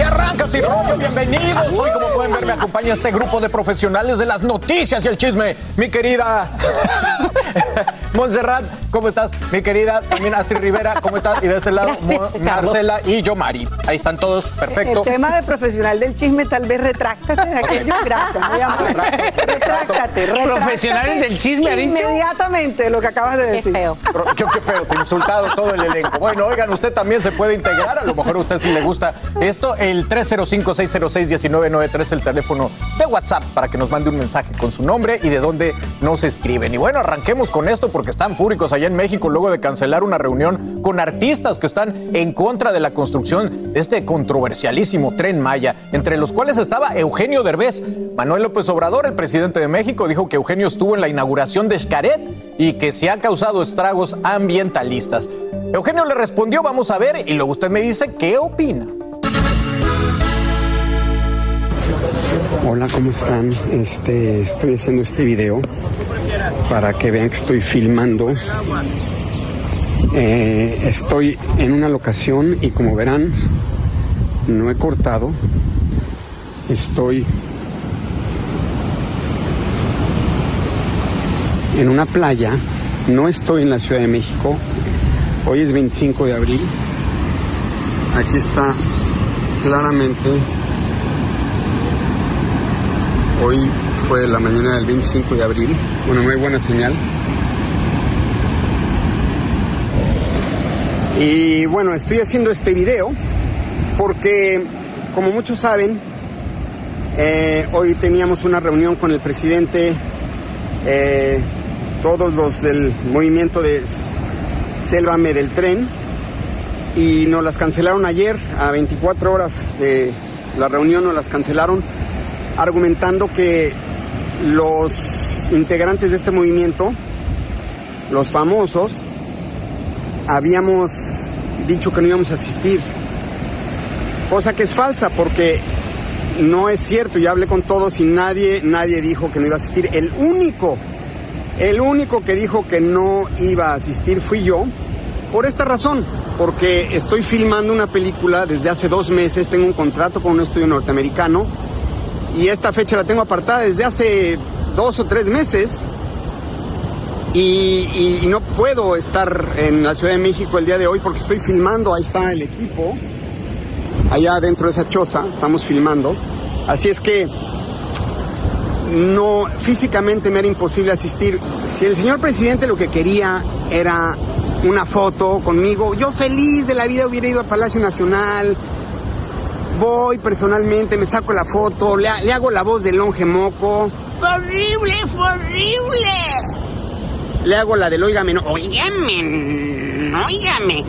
Que arranca sin rollo, bienvenidos. Hoy, como pueden ver, me acompaña este grupo de profesionales de las noticias y el chisme. Mi querida Montserrat, ¿cómo estás? Mi querida también Astrid Rivera, ¿cómo estás? Y de este lado, Gracias. Marcela y yo, Mari. Ahí están todos, perfecto. El tema de profesional del chisme, tal vez retráctate de aquello. Gracias, muy amable. Retráctate, retráctate. Profesionales del chisme, ha dicho. Inmediatamente lo que acabas de decir. Qué, qué feo, se ha insultado todo el elenco. Bueno, oigan, usted también se puede integrar. A lo mejor a usted sí le gusta esto. El 305-606-1993, el teléfono de WhatsApp, para que nos mande un mensaje con su nombre y de dónde nos escriben. Y bueno, arranquemos con esto porque están fúricos allá en México luego de cancelar una reunión con artistas que están en contra de la construcción de este controversialísimo tren Maya, entre los cuales estaba Eugenio Derbez. Manuel López Obrador, el presidente de México, dijo que Eugenio estuvo en la inauguración de Xcaret y que se ha causado estragos ambientalistas. Eugenio le respondió, vamos a ver, y luego usted me dice qué opina. Hola, ¿cómo están? Este, estoy haciendo este video para que vean que estoy filmando. Eh, estoy en una locación y como verán, no he cortado. Estoy en una playa. No estoy en la Ciudad de México. Hoy es 25 de abril. Aquí está claramente Hoy fue la mañana del 25 de abril. Bueno, no hay buena señal. Y bueno, estoy haciendo este video porque, como muchos saben, eh, hoy teníamos una reunión con el presidente, eh, todos los del movimiento de Sélvame del tren, y nos las cancelaron ayer, a 24 horas de la reunión nos las cancelaron argumentando que los integrantes de este movimiento, los famosos, habíamos dicho que no íbamos a asistir. Cosa que es falsa porque no es cierto. Yo hablé con todos y nadie, nadie dijo que no iba a asistir. El único, el único que dijo que no iba a asistir fui yo. Por esta razón, porque estoy filmando una película desde hace dos meses, tengo un contrato con un estudio norteamericano y esta fecha la tengo apartada desde hace dos o tres meses. Y, no puedo estar en la Ciudad de México el día de hoy porque estoy filmando, ahí está el equipo, allá dentro de esa choza, estamos filmando, así es que no, físicamente me era imposible asistir. Si el señor presidente lo que quería era una foto conmigo, yo feliz de la vida hubiera ido a Palacio Nacional, voy personalmente, me saco la foto, le, le hago la voz del longe moco. ¡Fue horrible, fue horrible! Le hago la del óigame, no, óigame, óigame.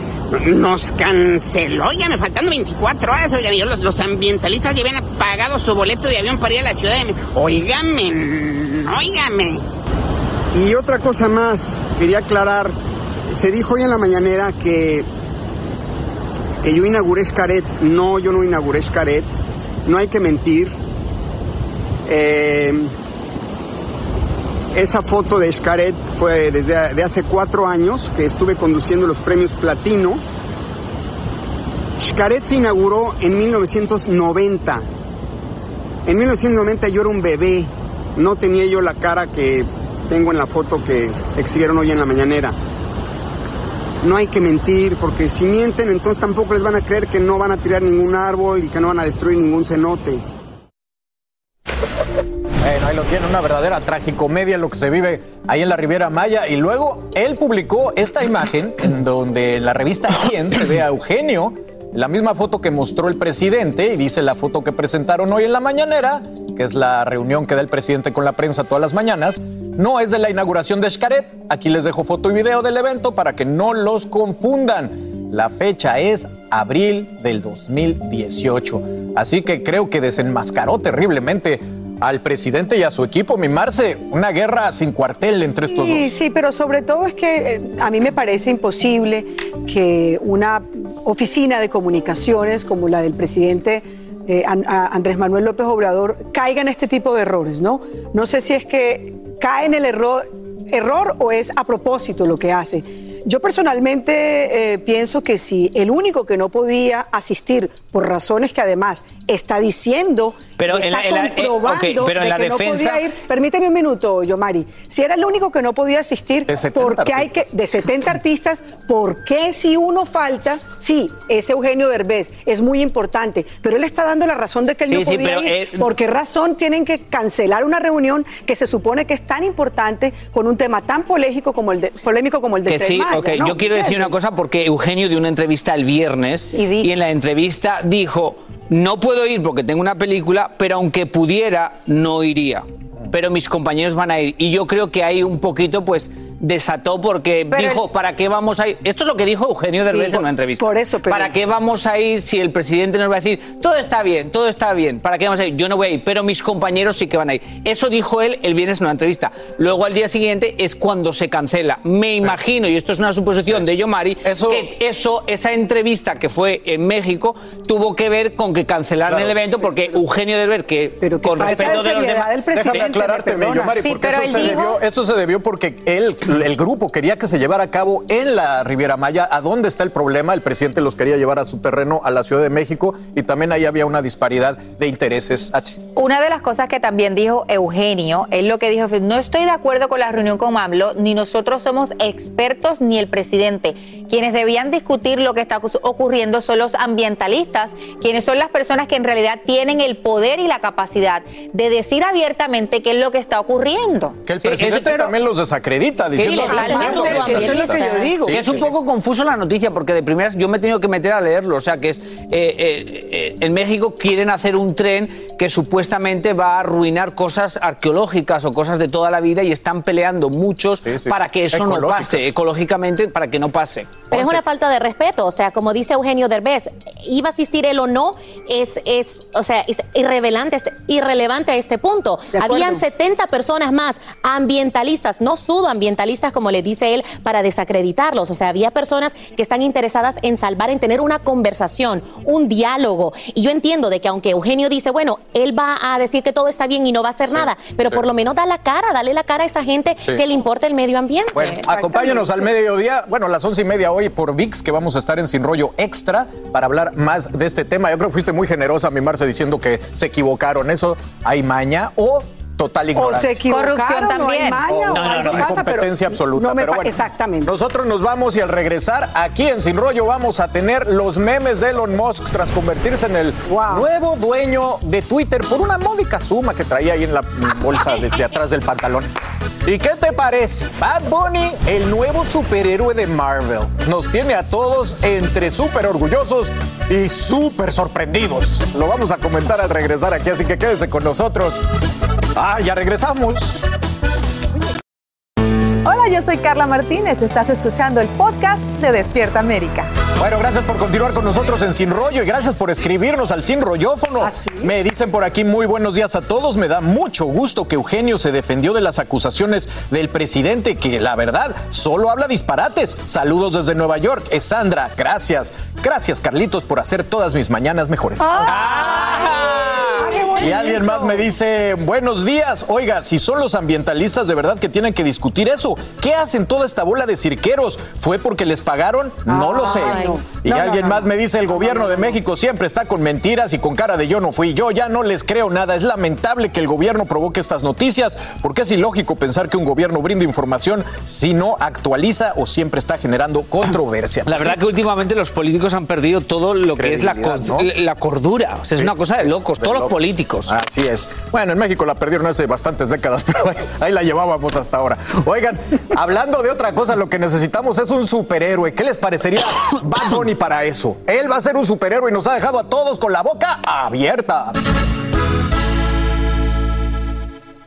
Nos canceló, ya me faltando 24 horas, óigame, yo, los, los ambientalistas ya habían pagado su boleto de avión para ir a la ciudad de México. Óigame, óigame. Y otra cosa más, quería aclarar, se dijo hoy en la mañanera que que yo inauguré Xcaret. No, yo no inauguré Xcaret. No hay que mentir. Eh, esa foto de Xcaret fue desde de hace cuatro años que estuve conduciendo los premios Platino. Xcaret se inauguró en 1990. En 1990 yo era un bebé. no tenía yo la cara que tengo en la foto que exhibieron hoy en la mañanera. No hay que mentir, porque si mienten, entonces tampoco les van a creer que no van a tirar ningún árbol y que no van a destruir ningún cenote. Bueno, ahí lo tiene, una verdadera tragicomedia lo que se vive ahí en la Riviera Maya. Y luego él publicó esta imagen en donde en la revista Quién se ve a Eugenio, la misma foto que mostró el presidente, y dice la foto que presentaron hoy en la mañanera, que es la reunión que da el presidente con la prensa todas las mañanas, no es de la inauguración de Xcaret. Aquí les dejo foto y video del evento para que no los confundan. La fecha es abril del 2018. Así que creo que desenmascaró terriblemente al presidente y a su equipo, mi Marce, una guerra sin cuartel entre estos Sí, dos. sí, pero sobre todo es que eh, a mí me parece imposible que una oficina de comunicaciones como la del presidente eh, a- Andrés Manuel López Obrador caiga en este tipo de errores, ¿no? No sé si es que cae en el error, error o es a propósito lo que hace. Yo personalmente eh, pienso que si el único que no podía asistir por razones que además está diciendo, Pero en está la- en la- eh, comprobando pero en de la que no defensa- podía ir, Permíteme un minuto, Yomari. Si era el único que no podía asistir, De 70 ¿por qué hay que, de 70 artistas, ¿por qué si uno falta? Sí, es Eugenio Derbez, es muy importante, pero él está dando la razón de que él Sí, no sí, podía pero, ir. eh, ¿Por qué razón tienen que cancelar una reunión que se supone que es tan importante con un tema tan polémico como el de, polémico como el de Que sí, Maya, ok. ¿no? Yo quiero decir una cosa porque Eugenio dio una entrevista el viernes Y en la entrevista dijo, no puedo ir porque tengo una película, pero aunque pudiera, no iría. Pero mis compañeros van a ir. Y yo creo que ahí un poquito, pues, desató porque Pero dijo, el- ¿para qué vamos a ir? Esto es lo que dijo Eugenio Derbez Sí. en una entrevista. Por eso, pero- ¿Para qué vamos a ir si el presidente nos va a decir, todo está bien, todo está bien? ¿Para qué vamos a ir? Yo no voy a ir, pero mis compañeros sí que van a ir. Eso dijo él el viernes en una entrevista. Luego al día siguiente es cuando se cancela. Me imagino, y esto es una suposición de Yomari, Eso- que eso, esa entrevista que fue en México, tuvo que ver con que cancelaron Claro. el evento porque Eugenio Derbez, que Pero con respeto de los demás... del presidente. Déjame aclararte, me perdona. Yomari, Sí, porque pero eso él se, dijo- debió, eso se debió porque él, el grupo quería que se llevara a cabo en la Riviera Maya. ¿A dónde está el problema? El presidente los quería llevar a su terreno, a la Ciudad de México, y también ahí había una disparidad de intereses. Así. Una de las cosas que también dijo Eugenio, él lo que dijo fue, no estoy de acuerdo con la reunión con AMLO, ni nosotros somos expertos ni el presidente. Quienes debían discutir lo que está ocurriendo son los ambientalistas, quienes son las personas que en realidad tienen el poder y la capacidad de decir abiertamente qué es lo que está ocurriendo. Que el Sí, presidente también los desacredita, diciendo eso eso es lo que yo digo. Que es un poco confuso la noticia porque de primeras yo me he tenido que meter a leerlo. O sea, que es eh, eh, eh, en México quieren hacer un tren que supuestamente va a arruinar cosas arqueológicas o cosas de toda la vida y están peleando muchos Sí, sí. para que eso no pase, ecológicamente, para que no pase. Pero es una falta de respeto, o sea, como dice Eugenio Derbez, iba a asistir él o no, es, es o sea, es irrelevante, este- irrelevante a este punto. Habían 70 personas más, ambientalistas, no sudoambientalistas, como le dice él, para desacreditarlos. O sea, había personas que están interesadas en salvar, en tener una conversación, un diálogo. Y yo entiendo de que aunque Eugenio dice, bueno, él va a decir que todo está bien y no va a hacer nada, pero sí. por lo menos da la cara, dale la cara a esa gente Sí. que le importa el medio ambiente. Bueno, acompáñenos al mediodía, bueno, a las once y media hoy por VIX, que vamos a estar en Sin Rollo Extra para hablar más de este tema. Yo creo que fuiste muy generosa, mi Marce, diciendo que se equivocaron. ¿Eso hay maña o total O ignorancia? se equivocaron, Corrupción no hay también. maña, O- o no, no, no, absoluta. no me pero pa- bueno, Exactamente. Nosotros nos vamos y al regresar aquí en Sin Rollo vamos a tener los memes de Elon Musk tras convertirse en el Wow. nuevo dueño de Twitter por una módica suma que traía ahí en la bolsa de, de atrás del pantalón. ¿Y qué te parece? Bad Bunny, el nuevo superhéroe de Marvel. Nos tiene a todos entre súper orgullosos y súper sorprendidos. Lo vamos a comentar al regresar aquí, así que quédense con nosotros. Ah, ya regresamos. Hola, yo soy Carla Martínez. Estás escuchando el podcast de Despierta América. Bueno, gracias por continuar con nosotros en Sin Rollo y gracias por escribirnos al Sin Rollófono. ¿Ah, sí? Me dicen por aquí muy buenos días a todos. Me da mucho gusto que Eugenio se defendió de las acusaciones del presidente, que la verdad solo habla disparates. Saludos desde Nueva York. Es Sandra, gracias. Gracias, Carlitos, por hacer todas mis mañanas mejores. Ah. Y alguien más me dice, buenos días. Oiga, si son los ambientalistas de verdad que tienen que discutir eso, ¿qué hacen toda esta bola de cirqueros? ¿Fue porque les pagaron? No lo sé. Ay, no. Y No, alguien no. más me dice, el gobierno de México siempre está con mentiras y con cara de yo no fui yo, ya no les creo nada. Es lamentable que el gobierno provoque estas noticias porque es ilógico pensar que un gobierno brinda información si no actualiza o siempre está generando controversia. La verdad que últimamente los políticos han perdido todo lo que es la, cordura. O sea, es una cosa de locos, De todos los locos. Así es. Bueno, en México la perdieron hace bastantes décadas, pero ahí, ahí la llevábamos hasta ahora. Oigan, hablando de otra cosa, lo que necesitamos es un superhéroe. ¿Qué les parecería Bad Bunny para eso? Él va a ser un superhéroe y nos ha dejado a todos con la boca abierta.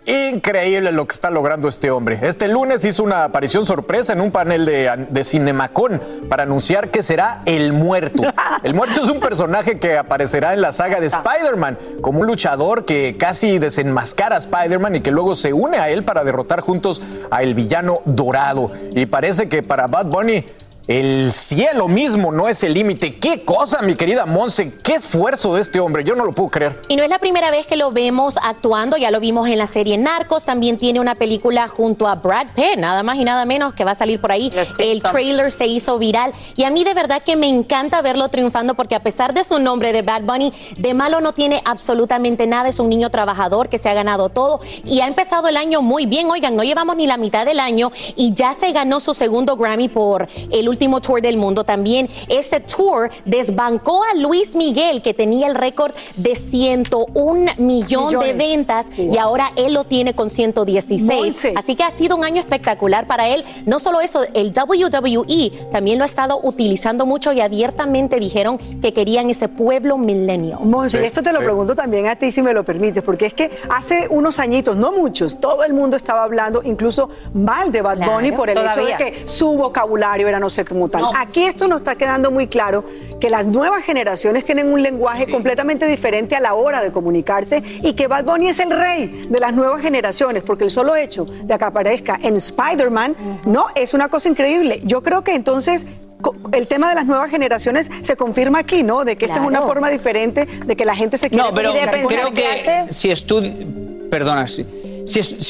Increíble lo que está logrando este hombre. Este lunes hizo una aparición sorpresa en un panel de, de Cinemacon para anunciar que será el muerto. El muerto es un personaje que aparecerá en la saga de Spider-Man como un luchador que casi desenmascara a Spider-Man y que luego se une a él para derrotar juntos a el villano dorado. Y parece que para Bad Bunny el cielo mismo no es el límite. ¿Qué cosa, mi querida Monse? ¿Qué esfuerzo de este hombre? Yo no lo puedo creer. Y no es la primera vez que lo vemos actuando, ya lo vimos en la serie Narcos, también tiene una película junto a Brad Pitt, nada más y nada menos que va a salir por ahí. El trailer se hizo viral y a mí de verdad que me encanta verlo triunfando porque a pesar de su nombre de Bad Bunny, de malo no tiene absolutamente nada, es un niño trabajador que se ha ganado todo y ha empezado el año muy bien, oigan, no llevamos ni la mitad del año y ya se ganó su segundo Grammy por el último tour del mundo también. Este tour desbancó a Luis Miguel que tenía el récord de 101 millón de Millones. ventas y ahora él lo tiene con 116. Monse. Así que ha sido un año espectacular para él. No solo eso, el WWE también lo ha estado utilizando mucho y abiertamente dijeron que querían ese pueblo milenio. Monse, y esto te lo pregunto también a ti si me lo permites, porque es que hace unos añitos, no muchos, todo el mundo estaba hablando incluso mal de Bad Claro, Bunny por el todavía. hecho de que su vocabulario era no sé como tal. Aquí esto nos está quedando muy claro que las nuevas generaciones tienen un lenguaje completamente diferente a la hora de comunicarse y que Bad Bunny es el rey de las nuevas generaciones, porque el solo hecho de que aparezca en Spider-Man, no, es una cosa increíble. Yo creo que entonces el tema de las nuevas generaciones se confirma aquí, ¿no? De que esta es una Claro. forma diferente de que la gente se quiere No, pero creo que si estudias. Perdona, si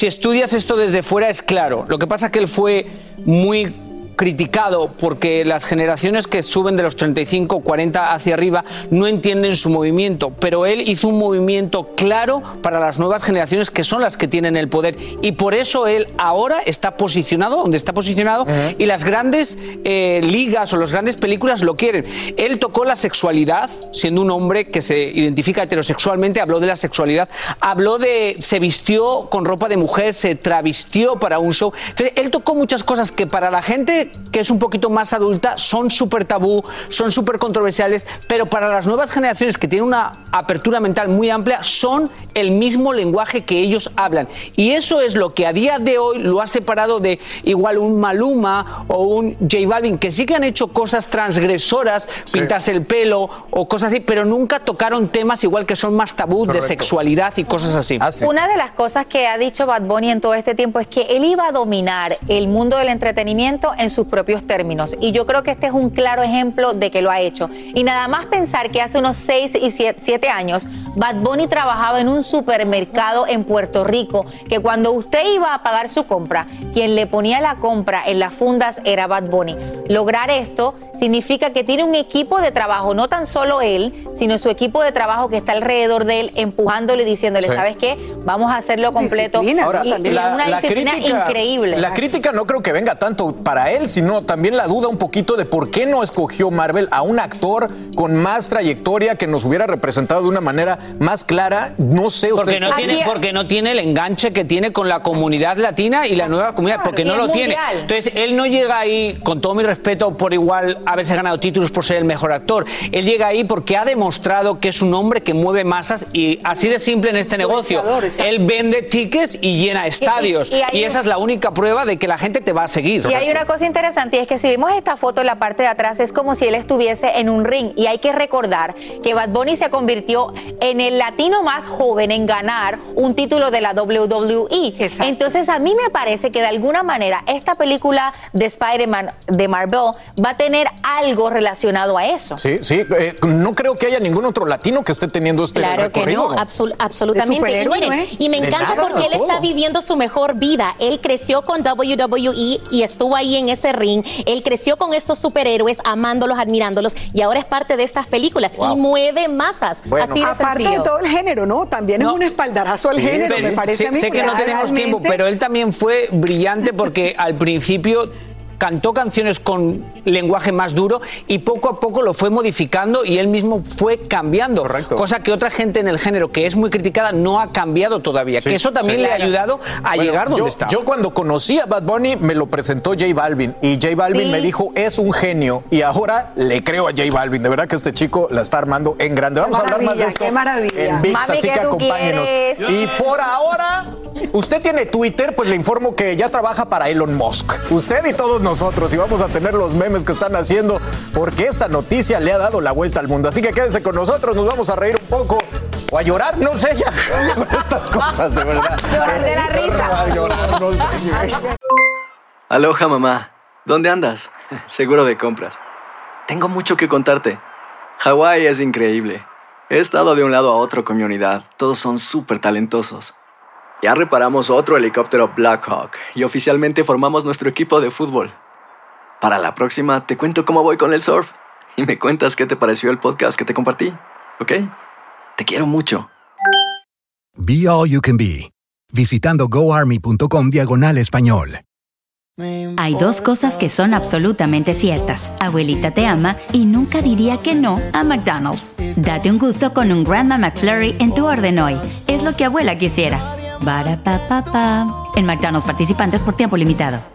estudias esto desde fuera es claro. Lo que pasa es que él fue muy criticado porque las generaciones que suben de los 35, 40 hacia arriba no entienden su movimiento, pero él hizo un movimiento claro para las nuevas generaciones que son las que tienen el poder y por eso él ahora está posicionado donde está posicionado y las grandes eh, ligas o las grandes películas lo quieren. Él tocó la sexualidad, siendo un hombre que se identifica heterosexualmente, habló de la sexualidad, habló de, se vistió con ropa de mujer, se travistió para un show. Entonces, él tocó muchas cosas que para la gente que es un poquito más adulta son súper tabú, son súper controversiales, pero para las nuevas generaciones que tienen una apertura mental muy amplia, son el mismo lenguaje que ellos hablan. Y eso es lo que a día de hoy lo ha separado de igual un Maluma o un J Balvin, que sí que han hecho cosas transgresoras, pintarse el pelo o cosas así, pero nunca tocaron temas igual que son más tabú de sexualidad y cosas así. Una de las cosas que ha dicho Bad Bunny en todo este tiempo es que él iba a dominar el mundo del entretenimiento en sus propios términos. Y yo creo que este es un claro ejemplo de que lo ha hecho. Y nada más pensar que hace unos 6 y 7 años, Bad Bunny trabajaba en un supermercado en Puerto Rico, que cuando usted iba a pagar su compra, quien le ponía la compra en las fundas era Bad Bunny. Lograr esto significa que tiene un equipo de trabajo, no tan solo él, sino su equipo de trabajo que está alrededor de él, empujándole y diciéndole, Sí. ¿sabes qué? Vamos a hacerlo completo. Ahora, y, y la, una la disciplina crítica, increíble. La crítica no creo que venga tanto para él, sino también la duda un poquito de por qué no escogió Marvel a un actor con más trayectoria que nos hubiera representado de una manera más clara. No sé Porque no, tiene, porque no tiene el enganche que tiene con la comunidad latina y la nueva comunidad, porque no lo tiene. Entonces, él no llega ahí, con todo mi respeto, por igual haberse ganado títulos por ser el mejor actor. Él llega ahí porque ha demostrado que es un hombre que mueve masas y así de simple en este negocio. Él vende tickets y llena estadios. y esa es la única prueba de que la gente te va a seguir. Y hay una cosa interesante y es que si vemos esta foto en la parte de atrás es como si él estuviese en un ring y hay que recordar que Bad Bunny se convirtió en el latino más joven en ganar un título de la WWE. Entonces a mí me parece que de alguna manera esta película de Spider-Man de Marvel va a tener algo relacionado a eso. Sí, sí, eh, no creo que haya ningún otro latino que esté teniendo este Claro que recorrido. no, absol- absolutamente. Y, superhéroe, miren, ¿no, eh? y me encanta nada, porque él todo. está viviendo su mejor vida. Él creció con WWE y estuvo ahí en ese ring. Él creció con estos superhéroes, amándolos, admirándolos y ahora es parte de estas películas y mueve masas. Así de aparte sencillo. de todo el género, ¿no? También es un espaldarazo al Sí, género, me parece sé, a mí. sé que no tenemos realmente- tiempo, pero él también fue brillante porque al principio cantó canciones con lenguaje más duro y poco a poco lo fue modificando y él mismo fue cambiando. Cosa que otra gente en el género que es muy criticada no ha cambiado todavía. Sí, que eso también sí. le ha ayudado a Bueno, llegar donde yo, está. Yo cuando conocí a Bad Bunny me lo presentó J Balvin y J Balvin Sí. me dijo es un genio y ahora le creo a J Balvin. De verdad que este chico la está armando en grande. Vamos a hablar más de esto qué maravilla. en VIX, Mami, así ¿qué que acompáñenos. quieres? Y por ahora, usted tiene Twitter, pues le informo que ya trabaja para Elon Musk. Usted y todos nosotros y vamos a tener los memes que están haciendo porque esta noticia le ha dado la vuelta al mundo. Así que quédense con nosotros, nos vamos a reír un poco. O a llorar, no sé, ya. Estas cosas, de verdad. Llorar de la risa. A llorar, no sé. Aloha mamá, ¿dónde andas? Seguro de compras. Tengo mucho que contarte. Hawái es increíble. He estado de un lado a otro con mi unidad. Todos son súper talentosos. Ya reparamos otro helicóptero Blackhawk y oficialmente formamos nuestro equipo de fútbol. Para la próxima te cuento cómo voy con el surf y me cuentas qué te pareció el podcast que te compartí, ¿ok? Te quiero mucho. Be All You Can Be, visitando goarmy.com diagonal español. Hay dos cosas que son absolutamente ciertas. Abuelita te ama y nunca diría que no a McDonald's. Date un gusto con un Grandma McFlurry en tu orden hoy. Es lo que abuela quisiera. Barapapapa. En McDonald's participantes por tiempo limitado.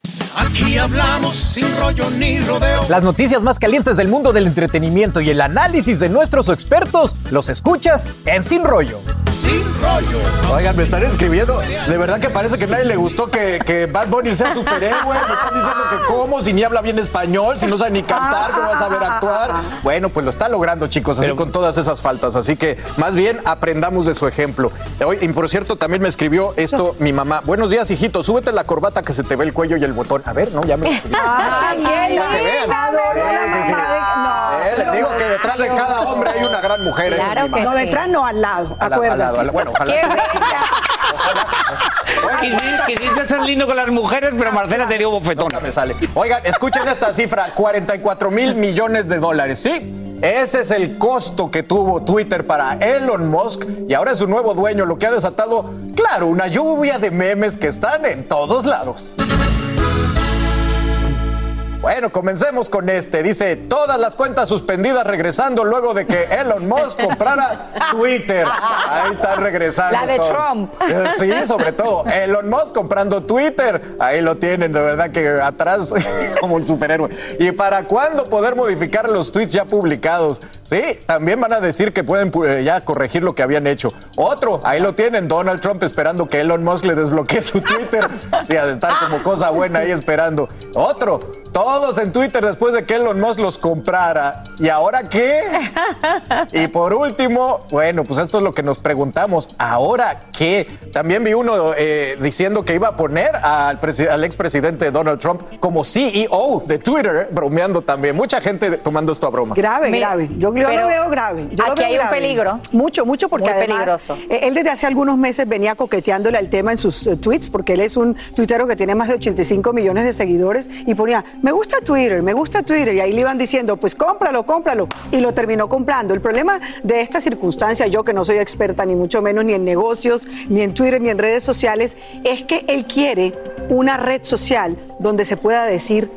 Aquí hablamos sin rollo ni rodeo. Las noticias más calientes del mundo del entretenimiento y el análisis de nuestros expertos los escuchas en Sin Rollo. Sin rollo. Oigan, me están escribiendo. De verdad que parece que a nadie le gustó que, que Bad Bunny sea superhéroe. Me están diciendo que cómo, si ni habla bien español, si no sabe ni cantar, no va a saber actuar. Bueno, pues lo está logrando, chicos, así con todas esas faltas. Así que más bien aprendamos de su ejemplo. Hoy, y por cierto, también me escribió esto mi mamá. Buenos días, hijito. Súbete la corbata que se te ve el cuello y el botón. A ver, no, ya me. Ay, qué Para que vean. linda, Sí, sí, sí. Eh, les digo que detrás de cada hombre hay una gran mujer. es Claro que. No, detrás no, al lado, Al lado, al lado, al lado. Bueno, ojalá. Quisi- Quisiste ser lindo con las mujeres, pero Marcela te dio bofetón. Nunca me sale. Oigan, escuchen esta cifra, 44 mil millones de dólares, ¿sí? Ese es el costo que tuvo Twitter para Elon Musk y ahora es su nuevo dueño, lo que ha desatado, claro, una lluvia de memes que están en todos lados. Bueno, comencemos con este. Dice, todas las cuentas suspendidas regresando luego de que Elon Musk comprara Twitter. Ahí está regresando. La de todos. Trump. Eh, Sí, sobre todo. Elon Musk comprando Twitter. Ahí lo tienen, de verdad que atrás como un superhéroe. ¿Y para cuándo poder modificar los tweets ya publicados? Sí, también van a decir que pueden eh, ya corregir lo que habían hecho. Otro, ahí lo tienen, Donald Trump esperando que Elon Musk le desbloquee su Twitter. Sí, ha de estar como cosa buena ahí esperando. Otro, todos en Twitter después de que Elon Musk los comprara. ¿Y ahora qué? Y por último, bueno, pues esto es lo que nos preguntamos. ¿Ahora qué? También vi uno eh, diciendo que iba a poner al, al expresidente Donald Trump como CEO de Twitter, bromeando también. Mucha gente tomando esto a broma. Grave, grave. Yo, yo lo veo grave. Yo lo aquí veo hay un peligro. Mucho, mucho, porque Muy además peligroso. eh, él desde hace algunos meses venía coqueteándole al tema en sus eh, tweets, porque él es un tuitero que tiene más de 85 millones de seguidores y ponía, me gusta Twitter, me gusta Twitter, y ahí le iban diciendo, pues cómpralo, cómpralo, y lo terminó comprando. El problema de esta circunstancia, yo que no soy experta ni mucho menos ni en negocios, ni en Twitter, ni en redes sociales, es que él quiere una red social donde se pueda decir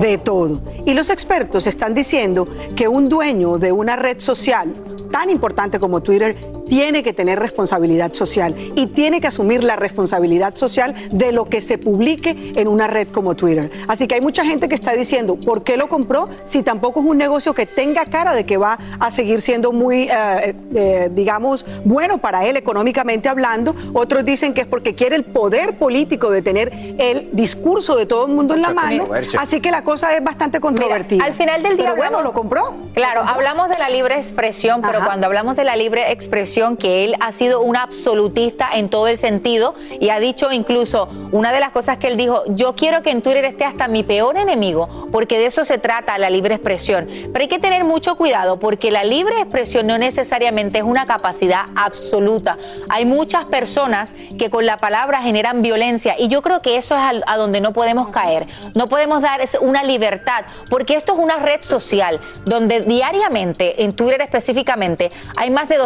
de todo. Y los expertos están diciendo que un dueño de una red social tan importante como Twitter tiene que tener responsabilidad social y tiene que asumir la responsabilidad social de lo que se publique en una red como Twitter. Así que hay mucha gente que está diciendo, ¿por qué lo compró si tampoco es un negocio que tenga cara de que va a seguir siendo muy, eh, eh, digamos, bueno para él económicamente hablando? Otros dicen que es porque quiere el poder político de tener el discurso de todo el mundo en la mano. Así que la cosa es bastante controvertida. al final del día. Pero bueno, hablamos- lo compró. Claro, hablamos de la libre expresión, pero cuando hablamos de la libre expresión, que él ha sido un absolutista en todo el sentido y ha dicho incluso una de las cosas que él dijo, yo quiero que en Twitter esté hasta mi peor enemigo, porque de eso se trata la libre expresión. Pero hay que tener mucho cuidado porque la libre expresión no necesariamente es una capacidad absoluta. Hay muchas personas que con la palabra generan violencia y yo creo que eso es a donde no podemos caer. No podemos dar una libertad porque esto es una red social donde diariamente, en Twitter específicamente, hay más de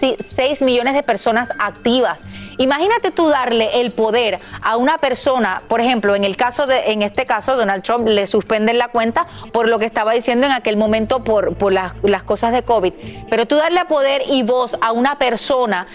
206 millones de personas activas. Imagínate tú darle el poder a una persona, por ejemplo, en el caso de, en este caso, Donald Trump le suspenden la cuenta por lo que estaba diciendo en aquel momento por, por las, las cosas de COVID. Pero tú darle poder y voz a una persona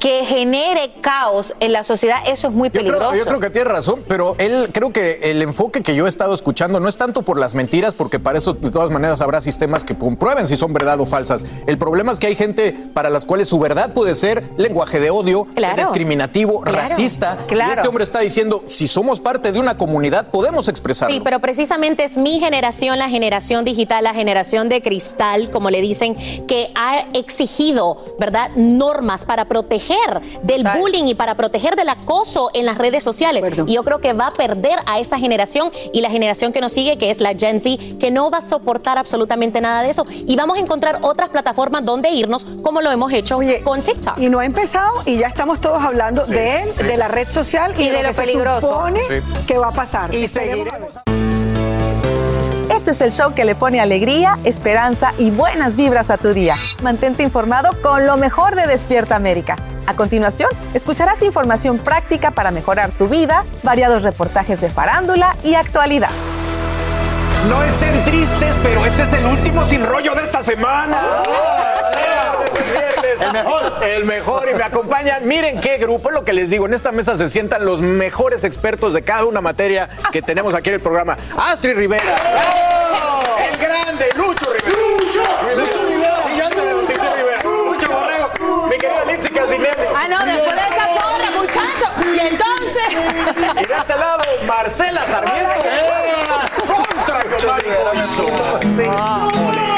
que genere caos en la sociedad, eso es muy Yo peligroso. creo, yo creo que tiene razón, pero él creo que el enfoque que yo he estado escuchando no es tanto por las mentiras, porque para eso de todas maneras habrá sistemas que comprueben si son verdad o falsas. El problema es que hay gente para las cuales su verdad puede ser lenguaje de odio, Claro. discriminativo, Claro. racista. Claro. Y este hombre está diciendo, si somos parte de una comunidad, podemos expresarlo. Sí, pero precisamente es mi generación, la generación digital, la generación de cristal, como le dicen, que ha exigido, ¿verdad?, normas para proteger del bullying y para proteger del acoso en las redes sociales. Y yo creo que va a perder a esa generación y la generación que nos sigue, que es la Gen Z, que no va a soportar absolutamente nada de eso. Y vamos a encontrar otras plataformas donde irnos, como lo hemos hecho con TikTok. Y no ha empezado y ya estamos todos hablando de él, de la red social y, Y de lo que se peligroso. supone Sí. que va a pasar. Y Esperemos. Este es el show que le pone alegría, esperanza y buenas vibras a tu día. Mantente informado con lo mejor de Despierta América. A continuación, escucharás información práctica para mejorar tu vida, variados reportajes de farándula y actualidad. No estén tristes, pero este es el último sin rollo de esta semana. El mejor. El mejor. Y me acompañan. Miren qué grupo. Es lo que les digo. En esta mesa se sientan los mejores expertos de cada una materia que tenemos aquí en el programa. Astrid Rivera. El grande Lucho Rivera. Lucho Rivera. Y yo te bauticé Rivera. Lucho Borrego. Mi querida Lindsay. Ah, no, después de esa porra, muchacho. Y entonces. Y de este lado, Marcela Sarmiento. Contra Ole,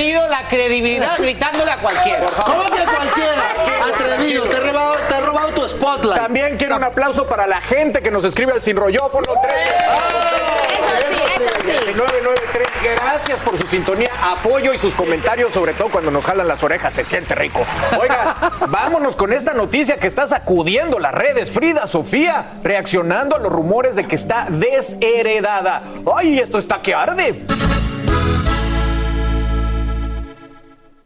perdido la credibilidad gritándole a cualquiera. ¿Cómo que cualquiera? Atrevido, te he robado, te he robado tu spotlight. También quiero un aplauso para la gente que nos escribe al sinrollófono 1993. Gracias por su sintonía, apoyo y sus comentarios, sobre todo cuando nos jalan las orejas. Se siente rico. Oiga, vámonos con esta noticia que está sacudiendo las redes. Frida Sofía reaccionando a los rumores de que está desheredada. ¡Ay, esto está que arde!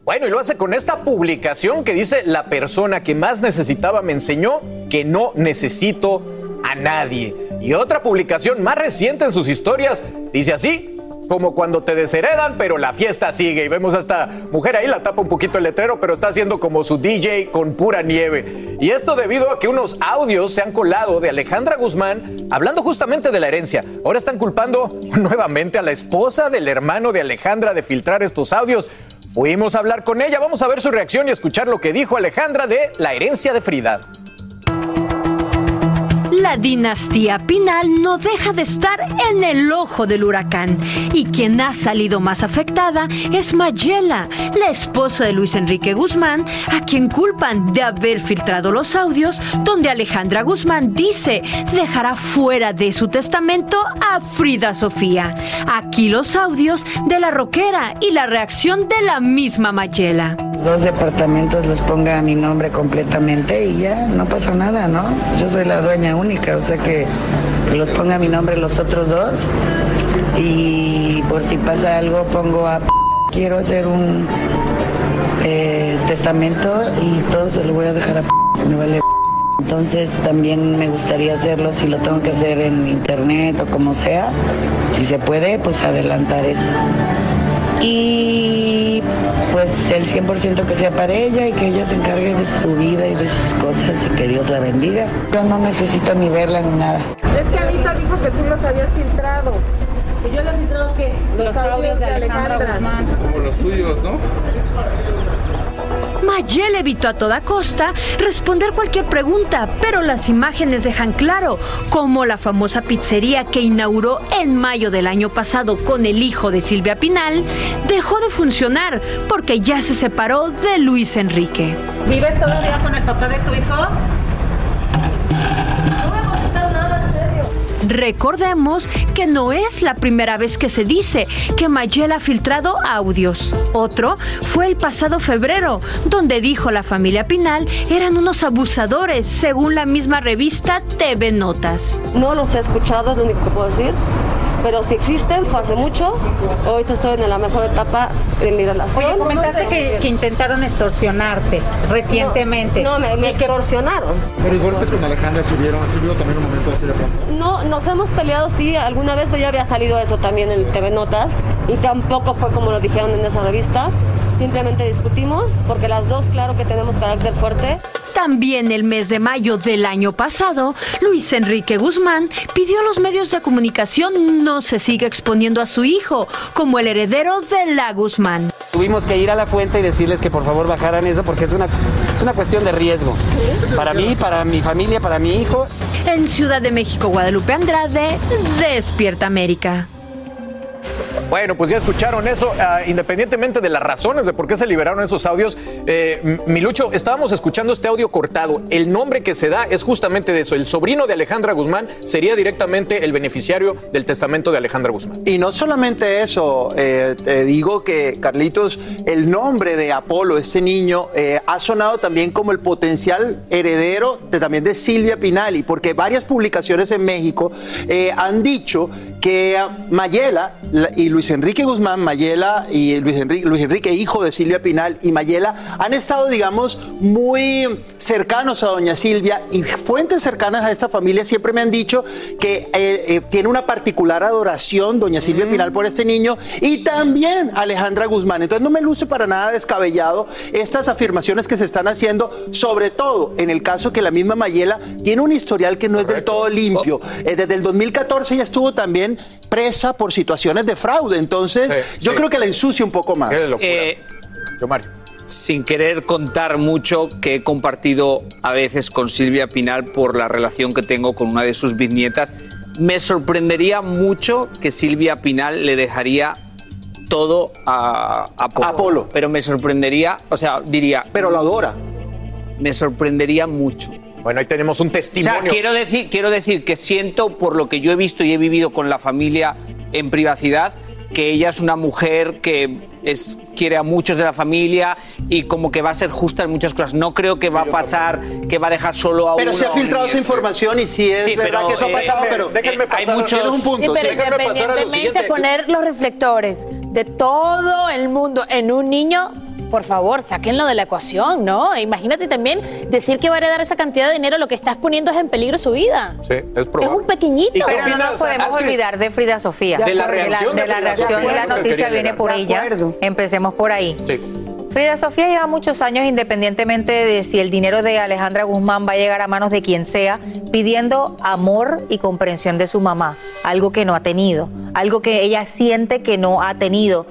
Bueno, y lo hace con esta publicación que dice, la persona que más necesitaba me enseñó que no necesito a nadie. Y otra publicación más reciente en sus historias dice así, como cuando te desheredan, pero la fiesta sigue. Y vemos a esta mujer ahí, la tapa un poquito el letrero, pero está haciendo como su DJ con pura nieve. Y esto debido a que unos audios se han colado de Alejandra Guzmán hablando justamente de la herencia. Ahora están culpando nuevamente a la esposa del hermano de Alejandra de filtrar estos audios. Fuimos a hablar con ella, vamos a ver su reacción y escuchar lo que dijo Alejandra de la herencia de Frida. La dinastía Pinal no deja de estar en el ojo del huracán y quien ha salido más afectada es Mayela, la esposa de Luis Enrique Guzmán, a quien culpan de haber filtrado los audios donde Alejandra Guzmán dice dejará fuera de su testamento a Frida Sofía. Aquí los audios de la roquera y la reacción de la misma Mayela. Dos departamentos los ponga a mi nombre completamente y ya no pasa nada, ¿no? Yo soy la dueña única, o sea que, los ponga mi nombre los otros dos y por si pasa algo pongo a... Quiero hacer un eh, testamento y todo se lo voy a dejar a... Me vale... Entonces también me gustaría hacerlo si lo tengo que hacer en internet o como sea. Si se puede, pues adelantar eso. Y pues el 100% que sea para ella y que ella se encargue de su vida y de sus cosas y que Dios la bendiga. Yo no necesito ni verla ni nada. Es que Anita dijo que tú los habías filtrado. ¿Y yo le he filtrado qué? Los, audios de Alejandra, Guzmán. Como los suyos, ¿no? Mayel evitó a toda costa responder cualquier pregunta, pero las imágenes dejan claro cómo la famosa pizzería que inauguró en mayo del año pasado con el hijo de Silvia Pinal dejó de funcionar porque ya se separó de Luis Enrique. ¿Vives todavía con el papá de tu hijo? Recordemos que no es la primera vez que se dice que Mayel ha filtrado audios. Otro fue el pasado febrero, donde dijo la familia Pinal eran unos abusadores, según la misma revista TV Notas. No los he escuchado, es lo único que puedo decir. Pero si existen, fue hace mucho. Ahorita estoy en la mejor etapa de mi relación. Oye, comentaste que, que intentaron extorsionarte recientemente. No, me, me extorsionaron. Pero y golpes con Alejandra sirvieron, sirvió también un momento así de pronto. No, nos hemos peleado, sí, alguna vez, pero ya había salido eso también en TV Notas. Y tampoco fue como lo dijeron en esa revista. Simplemente discutimos, porque las dos, claro que tenemos carácter fuerte. También el mes de mayo del año pasado, Luis Enrique Guzmán pidió a los medios de comunicación no se siga exponiendo a su hijo como el heredero de la Guzmán. Tuvimos que ir a la fuente y decirles que por favor bajaran eso porque es una, es una cuestión de riesgo. Para mí, para mi familia, para mi hijo. En Ciudad de México, Guadalupe Andrade, Despierta América. Bueno, pues ya escucharon eso, ah, independientemente de las razones de por qué se liberaron esos audios. Eh, Milucho, estábamos escuchando este audio cortado. El nombre que se da es justamente de eso. El sobrino de Alejandra Guzmán sería directamente el beneficiario del testamento de Alejandra Guzmán. Y no solamente eso, eh, te digo que Carlitos, el nombre de Apolo, este niño, eh, ha sonado también como el potencial heredero de, también de Silvia Pinali, porque varias publicaciones en México han dicho que Mayela la- y Luis Enrique Guzmán, Mayela y Luis Enrique, Luis Enrique, hijo de Silvia Pinal, y Mayela han estado, digamos, muy cercanos a doña Silvia y fuentes cercanas a esta familia siempre me han dicho que eh, eh, tiene una particular adoración doña Silvia Pinal por este niño y también Alejandra Guzmán. Entonces no me luce para nada descabellado estas afirmaciones que se están haciendo, sobre todo en el caso que la misma Mayela tiene un historial que no es del todo limpio. Eh, desde el 2014 ella estuvo también presa por situaciones de fraude. Entonces yo sí. creo que la ensucia un poco más. Eh, Yo, Mario. sin querer contar mucho que he compartido a veces con Silvia Pinal por la relación que tengo con una de sus bisnietas, me sorprendería mucho que Silvia Pinal le dejaría todo a, Apolo. Pero me sorprendería, o sea, diría... Pero lo adora. Me sorprendería mucho. Bueno, ahí tenemos un O sea, testimonio. quiero decir, quiero decir que siento, por lo que yo he visto y he vivido con la familia en privacidad, que ella es una mujer que es, quiere a muchos de la familia y como que va a ser justa en muchas cosas. No creo que va a pasar, que va a dejar solo a Pero uno. se ha filtrado esa información y sí es Sí, verdad pero, que eso ha eh, pasado, pero déjenme hay pasar- muchos... Tienes un punto, Sí, pero sí. Pasar a lo siguiente. poner los reflectores de todo el mundo en un niño, por favor, sáquenlo de la ecuación, ¿no? Imagínate también decir que va a heredar esa cantidad de dinero, lo que estás poniendo es en peligro su vida. Sí, es Es probable. un pequeñito. ¿Y qué Pero no nos podemos Astrid? olvidar de Frida Sofía. De la reacción de de la reacción y la Es noticia viene llegar. por De ella. acuerdo. Empecemos por ahí. Sí. Frida Sofía lleva muchos años, independientemente de si el dinero de Alejandra Guzmán va a llegar a manos de quien sea, pidiendo amor y comprensión de su mamá, algo que no ha tenido, algo que ella siente que no ha tenido.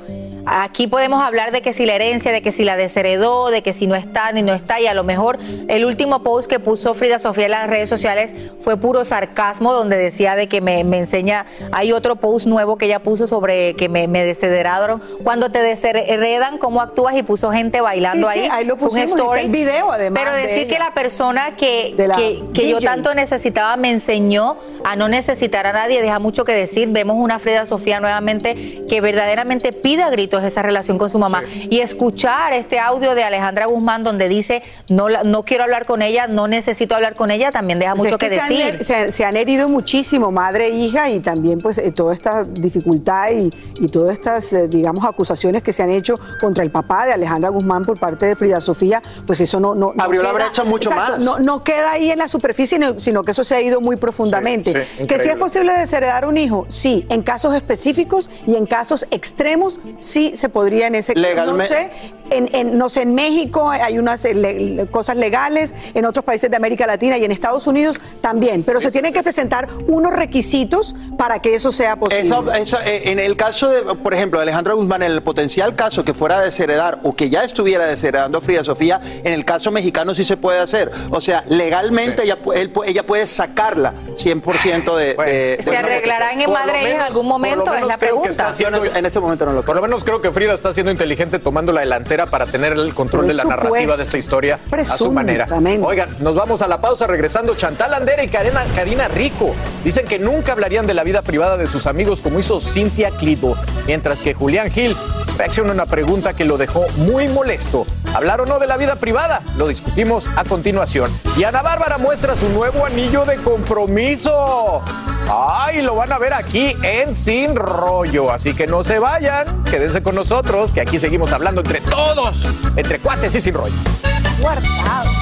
Aquí podemos hablar de que si la herencia, de que si la desheredó, de que si no está ni no está, y a lo mejor el último post que puso Frida Sofía en las redes sociales fue puro sarcasmo, donde decía de que me, me enseña, hay otro post nuevo que ella puso sobre que me, me desheredaron. Cuando te desheredan, ¿cómo actúas? Y puso gente bailando Sí, sí, ahí. ahí lo un pusimos, está story. el video, además, Pero de decir que la persona que, la que, que yo tanto necesitaba me enseñó a no necesitar a nadie, deja mucho que decir. Vemos una Frida Sofía nuevamente que verdaderamente pide a esa relación con su mamá. Y escuchar este audio de Alejandra Guzmán donde dice, no, no quiero hablar con ella, no necesito hablar con ella, también deja Pues mucho es que, se decir. Se han, se han herido muchísimo, madre e hija, y también pues eh, toda esta dificultad y, y todas estas, eh, digamos, acusaciones que se han hecho contra el papá de Alejandra Guzmán por parte de Frida Sofía, pues eso no... no no Abrió la queda- brecha mucho Exacto, más. No, no queda ahí en la superficie, no- sino que eso se ha ido muy profundamente. Sí, sí, que si es posible desheredar un hijo, sí, en casos específicos y en casos extremos, sí se podría en ese Legalme- No sé, en, en- no sé, en México hay unas eh, le- cosas legales, en otros países de América Latina y en Estados Unidos también, pero se tienen que presentar unos requisitos para que eso sea posible. Eso- eso, eh, en el caso de, por ejemplo, de Alejandra Guzmán, en el potencial caso que fuera a desheredar o que ya estuviera desheredando a Frida Sofía, en el caso mexicano sí se puede hacer. O sea, legalmente ella, pu- él ella puede sacarla 100% de, de- ¿Se de- arreglarán en hija en algún momento? Es la pregunta. haciendo- en este momento no lo Por lo menos creo que Frida está siendo inteligente tomando la delantera para tener el control de la narrativa de esta historia a su manera. Oigan, nos vamos a la pausa regresando. Chantal Andera y Karina, Karina Rico dicen que nunca hablarían de la vida privada de sus amigos como hizo Cintia Clito, mientras que Julián Gil reacciona a una pregunta que lo dejó muy molesto. ¿Hablar o no de la vida privada? Lo discutimos a continuación. Y Ana Bárbara muestra su nuevo anillo de compromiso. ¡Ay! Lo van a ver aquí en Sin Rollo. Así que no se vayan. Quédense con nosotros, que aquí seguimos hablando entre todos, entre cuates y sin rollos.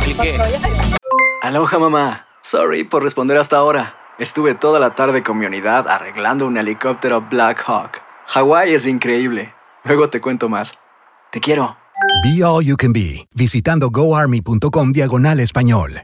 Cliqué. Aloha mamá. Sorry por responder hasta ahora. Estuve toda la tarde con mi unidad arreglando un helicóptero Black Hawk. Hawái es increíble. Luego te cuento más. Te quiero. Be All You Can Be, visitando goarmy.com diagonal español.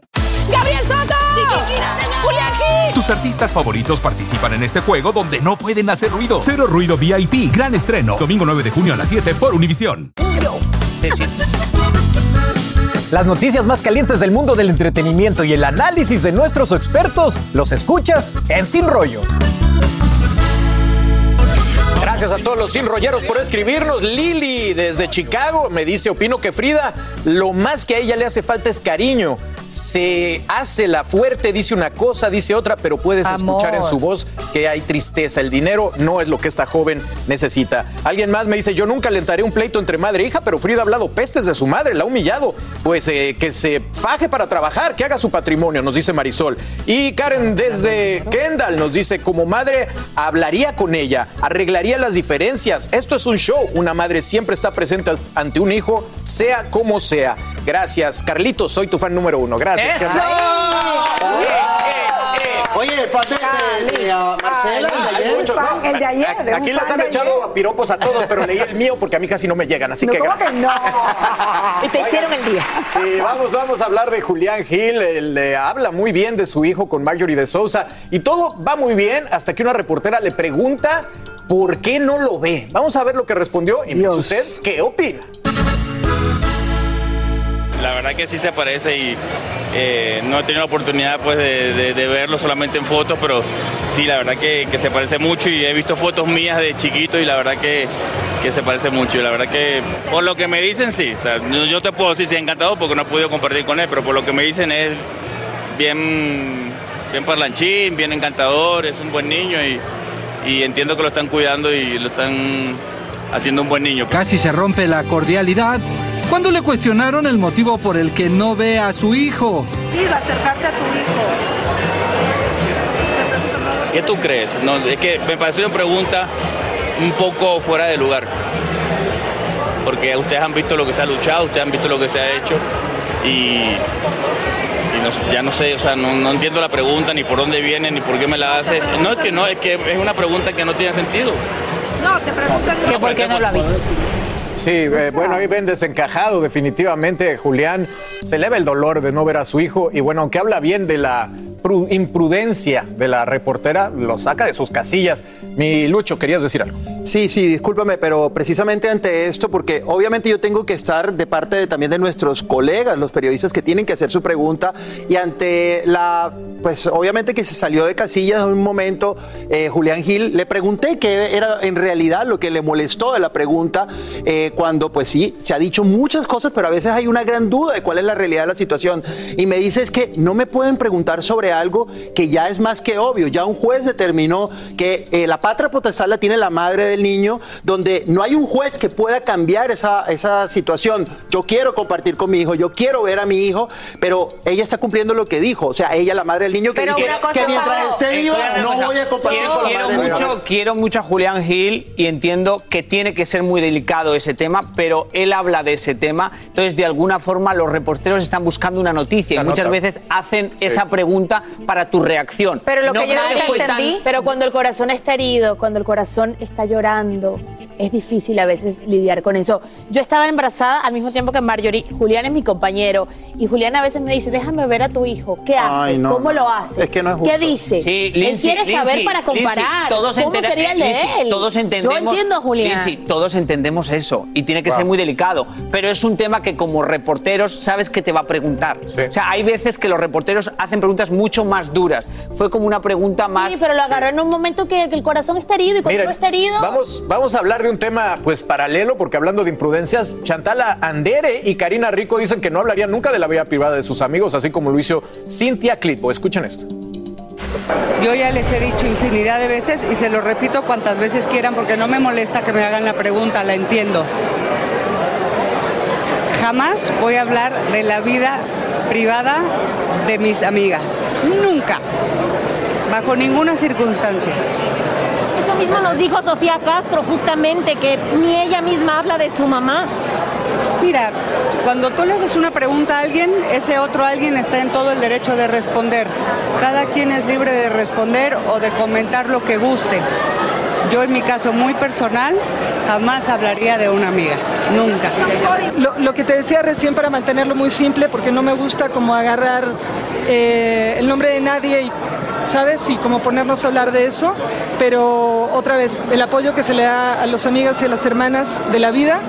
artistas favoritos participan en este juego donde no pueden hacer ruido. Cero Ruido VIP, gran estreno. Domingo 9 de junio a las 7 por Univisión. Las noticias más calientes del mundo del entretenimiento y el análisis de nuestros expertos los escuchas en Sin Rollo. Gracias a todos los sin rolleros por escribirnos. Lili desde Chicago me dice, opino que Frida, lo más que a ella le hace falta es cariño. Se hace la fuerte, dice una cosa, dice otra, pero puedes Amor. escuchar en su voz que hay tristeza. El dinero no es lo que esta joven necesita. Alguien más me dice, yo nunca alentaré un pleito entre madre e hija, pero Frida ha hablado pestes de su madre, la ha humillado. Pues eh, que se faje para trabajar, que haga su patrimonio, nos dice Marisol. Y Karen desde Kendall nos dice, como madre hablaría con ella, arreglaría las diferencias. Esto es un show. Una madre siempre está presente ante un hijo, sea como sea. Gracias, Carlitos, soy tu fan número uno. Gracias. ¡Eso! Oye, el fan de, de- de, Marcela, el de Hay ayer. el de ayer, A- Aquí les fan han de echado a piropos a todos, pero leí el mío porque a mí casi no me llegan, así No, que ¿cómo que gracias. no? Y te hicieron el día. Sí, vamos, vamos a hablar de Julián Gil. Él eh, habla muy bien de su hijo con Marjorie de Sousa y todo va muy bien hasta que una reportera le pregunta por qué no lo ve. Vamos a ver lo que respondió y me dice usted qué opina. La verdad que sí se parece y eh, no he tenido la oportunidad pues de, de- de verlo solamente en fotos, pero sí, la verdad que, que se parece mucho y he visto fotos mías de chiquito y la verdad que, que se parece mucho. Y la verdad que por lo que me dicen sí, o sea, yo, yo te puedo decir si es encantado porque no he podido compartir con él, pero por lo que me dicen es bien, bien parlanchín, bien encantador, es un buen niño y, y entiendo que lo están cuidando y lo están haciendo un buen niño. Casi se rompe la cordialidad cuando le cuestionaron el motivo por el que no ve a su hijo. Ir a acercarse a tu hijo. ¿Qué tú crees? No, es que me pareció una pregunta un poco fuera de lugar. Porque ustedes han visto lo que se ha luchado, ustedes han visto lo que se ha hecho y no ya no sé, o sea, no, no entiendo la pregunta, ni por dónde viene, ni por qué me la haces. No, es que no, es que es una pregunta que no tiene sentido. No, te preguntan que por qué no lo ha visto. Sí, eh, bueno, ahí ven desencajado definitivamente Julián. Se eleva el dolor de no ver a su hijo y bueno, aunque habla bien de la imprudencia de la reportera, lo saca de sus casillas. Mi Lucho, querías decir algo. Sí, sí, discúlpame, pero precisamente ante esto, porque obviamente yo tengo que estar de parte de- también de nuestros colegas, los periodistas que tienen que hacer su pregunta, y ante la, pues obviamente que se salió de casillas en un momento, eh, Julián Gil, le pregunté qué era en realidad lo que le molestó de la pregunta, eh, cuando pues sí, se ha dicho muchas cosas, pero a veces hay una gran duda de cuál es la realidad de la situación. Y me dice es que no me pueden preguntar sobre algo que ya es más que obvio, ya un juez determinó que eh, la patria potestad la tiene la madre del niño, donde no hay un juez que pueda cambiar esa, esa situación. Yo quiero compartir con mi hijo, yo quiero ver a mi hijo, pero ella está cumpliendo lo que dijo, o sea, ella, la madre del niño, que Pero dice que mientras Pablo, esté viva no cosa. voy a compartir quiero, con la quiero madre del niño. mucho, quiero mucho a Julián Gil y entiendo que tiene que ser muy delicado ese tema, pero él habla de ese tema. Entonces, de alguna forma, los reporteros están buscando una noticia La y muchas nota. veces hacen esa pregunta para tu reacción. Pero lo que yo tan- Pero cuando el corazón está herido, cuando el corazón está llorando, es difícil a veces lidiar con eso. Yo estaba embarazada al mismo tiempo que Marjorie. Julián es mi compañero. Y Julián a veces me dice, déjame ver a tu hijo. ¿Qué hace? Ay, no, ¿Cómo no. lo hace? Es que no es ¿Qué justo. dice? Sí, él Lindsay, quiere saber Lindsay, para comparar. Lindsay, todos ¿Cómo entera- sería el de Lindsay, él? Todos entendemos. Yo entiendo a Julián. Lindsay, todos entendemos eso y tiene que ser muy delicado. Pero es un tema que como reporteros sabes que te va a preguntar. O sea, hay veces que los reporteros hacen preguntas mucho más duras. Fue como una pregunta más. Sí, pero lo agarró en un momento que, que el corazón está herido y cuando Miren, no está herido... Vamos, vamos a hablar de un tema pues paralelo, porque hablando de imprudencias, Chantala Andere y Karina Rico dicen que no hablarían nunca de la vida privada de sus amigos, así como lo hizo Cintia Clitbo. Escuchen esto. Yo ya les he dicho infinidad de veces y se lo repito cuantas veces quieran porque no me molesta que me hagan la pregunta, la entiendo. Jamás voy a hablar de la vida privada de mis amigas. Nunca. Bajo ninguna circunstancia. Mismo nos dijo Sofía Castro, justamente, que ni ella misma habla de su mamá. Mira, cuando tú le haces una pregunta a alguien, ese otro alguien está en todo el derecho de responder. Cada quien es libre de responder o de comentar lo que guste. Yo en mi caso muy personal jamás hablaría de una amiga, nunca. Lo, lo que te decía recién para mantenerlo muy simple, porque no me gusta como agarrar eh, el nombre de nadie y, ¿sabes? Y como ponernos a hablar de eso, pero otra vez, el apoyo que se le da a los amigos y a las hermanas de la vida,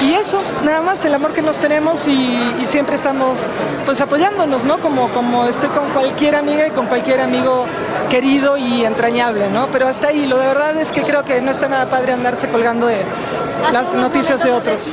y eso, nada más, el amor que nos tenemos y, y siempre estamos pues apoyándonos, ¿no? Como, como estoy con cualquier amiga y con cualquier amigo querido y entrañable, ¿no? Pero hasta ahí, lo de verdad es que creo que no está nada padre andarse colgando de las noticias de otros.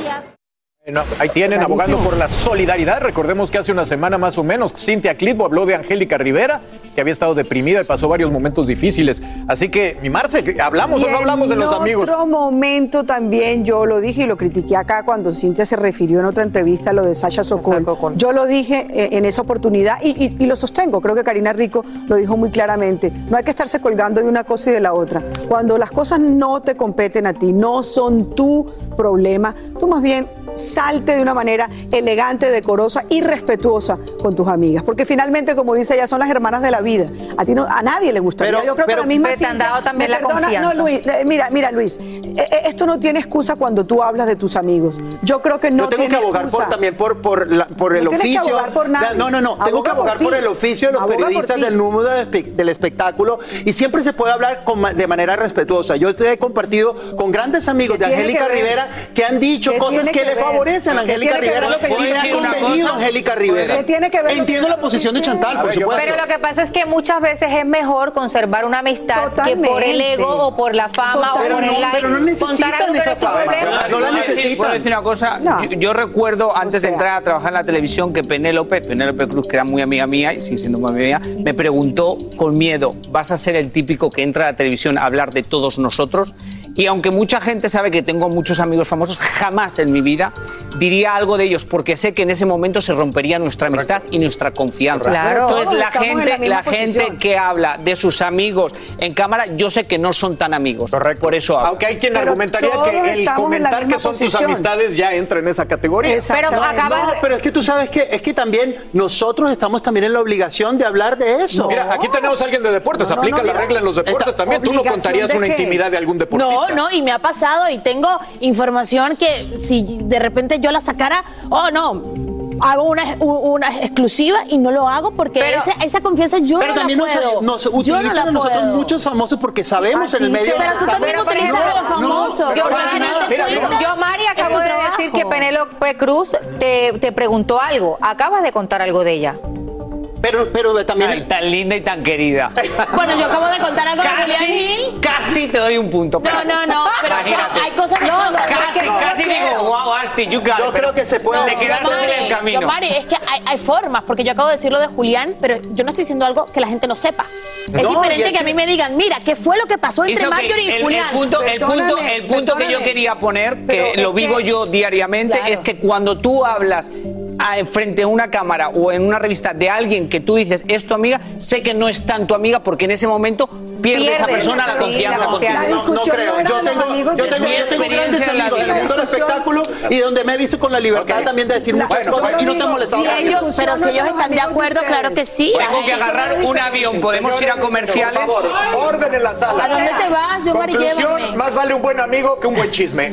Ahí tienen, abogando por la solidaridad. Recordemos que hace una semana más o menos, Cintia Clitbo habló de Angélica Rivera, que había estado deprimida y pasó varios momentos difíciles. Así que, mi Marce, ¿hablamos o no hablamos de los amigos? En otro momento también yo lo dije y lo critiqué acá cuando Cintia se refirió en otra entrevista a lo de Sasha Sokol. Yo lo dije eh, en esa oportunidad y, y- y lo sostengo. Creo que Karina Rico lo dijo muy claramente. No hay que estarse colgando de una cosa y de la otra. Cuando las cosas no te competen a ti, no son tu problema, tú más bien salte de una manera elegante, decorosa y respetuosa con tus amigas. Porque finalmente, como dice ella, son las hermanas de la vida. A ti no, a nadie le gustaría. Pero- Yo creo pero- que la misma pero te han dado también la perdona. confianza. No, Luis, eh, mira, mira, Luis, eh, eh, esto no tiene excusa cuando tú hablas de tus amigos. Yo creo que no Yo tengo que abogar excusa. por, también por, por, la- por el No que oficio. abogar por nadie. No, no, no. Tengo que abogar por el oficio de los Aboga periodistas del mundo del, espe- del espectáculo y siempre se puede hablar con de manera respetuosa. Yo te he compartido con grandes amigos de ¿Qué tiene Angélica que ver? Rivera que han dicho ¿Qué cosas que, que le ver? Favorecen a ¿Qué Angélica Rivera y ha convenido cosa? Angélica Rivera. ¿Qué tiene que ver lo Entiendo que la posición de Chantal, por supuesto. Pero lo que pasa es que muchas veces es mejor conservar una amistad que por el ego o por la fama o por no, el like. pero no necesitan esa fama. No la ¿Puedo decir- necesitan. ¿Puedo decir una cosa? Yo recuerdo antes de entrar a trabajar en la televisión que Penélope, Penélope Cruz, que era muy amiga mía y sigue siendo muy amiga mía, me preguntó con miedo, ¿vas a ser el típico que entra a la televisión a hablar de todos nosotros? Y aunque mucha gente sabe que tengo muchos amigos famosos, jamás en mi vida diría algo de ellos porque sé que en ese momento se rompería nuestra amistad y nuestra confianza. Claro. Entonces Todos la en gente, la gente posición. que habla de sus amigos en cámara, yo sé que no son tan amigos. Por eso hablo. Aunque hay quien argumentaría que el comentar que son tus amistades ya entra en esa categoría. No, pero es que tú sabes que es que también nosotros estamos también en la obligación de hablar de eso. Mira, aquí tenemos a alguien de deportes, aplica la regla en los deportes también. Tú no contarías una intimidad de algún deportista. No, no, y me ha pasado y tengo información que si de repente yo la sacara, oh no, hago una, una exclusiva y no lo hago porque esa, esa confianza yo Pero no también la nos, puedo. nos Yo no utilizan la nosotros puedo. muchos famosos porque sabemos en el medio. Pero tú también utilizas a los famosos. Yo, cuentas, yo, Mari, acabo de trabajo. decir que Penélope Cruz te, te preguntó algo. Acabas de contar algo de ella. Pero, pero también. Ay, tan linda y tan querida. Bueno, yo acabo de contar algo de Julián Casi, Gil. casi te doy un punto. No, no, no, pero Imagínate. hay cosas que No, no, casi, no, casi no digo, creo. wow, Asti, you got Yo it", creo que se puede- Te quedaste Mari, en el camino. yo, Mari, es que hay, hay formas, porque yo acabo de decirlo de Julián, pero yo no estoy diciendo algo que la gente no sepa. Es diferente es que, a mí me digan, mira, ¿qué fue lo que pasó entre Marjorie y el, Julián? el punto, el punto, el punto que yo quería poner, que Pero lo vivo que- yo diariamente, Claro. es que cuando tú hablas a- frente a una cámara o en una revista de alguien que tú dices es tu amiga, sé que no es tan tu amiga porque en ese momento pierde esa persona la confianza la contigo. No, no creo. Yo tengo, yo tengo, yo tengo grandes amigos en el vida. mundo del espectáculo y donde me he visto con la libertad también de decir muchas Bueno, cosas y no se han molestado. si ellos- pero si ellos están de acuerdo, claro que sí. Tengo que agarrar un avión, podemos ir a comerciales. Por favor, orden en la sala. ¿A dónde te vas? Yo, Conclusión, más vale un buen amigo que un buen chisme.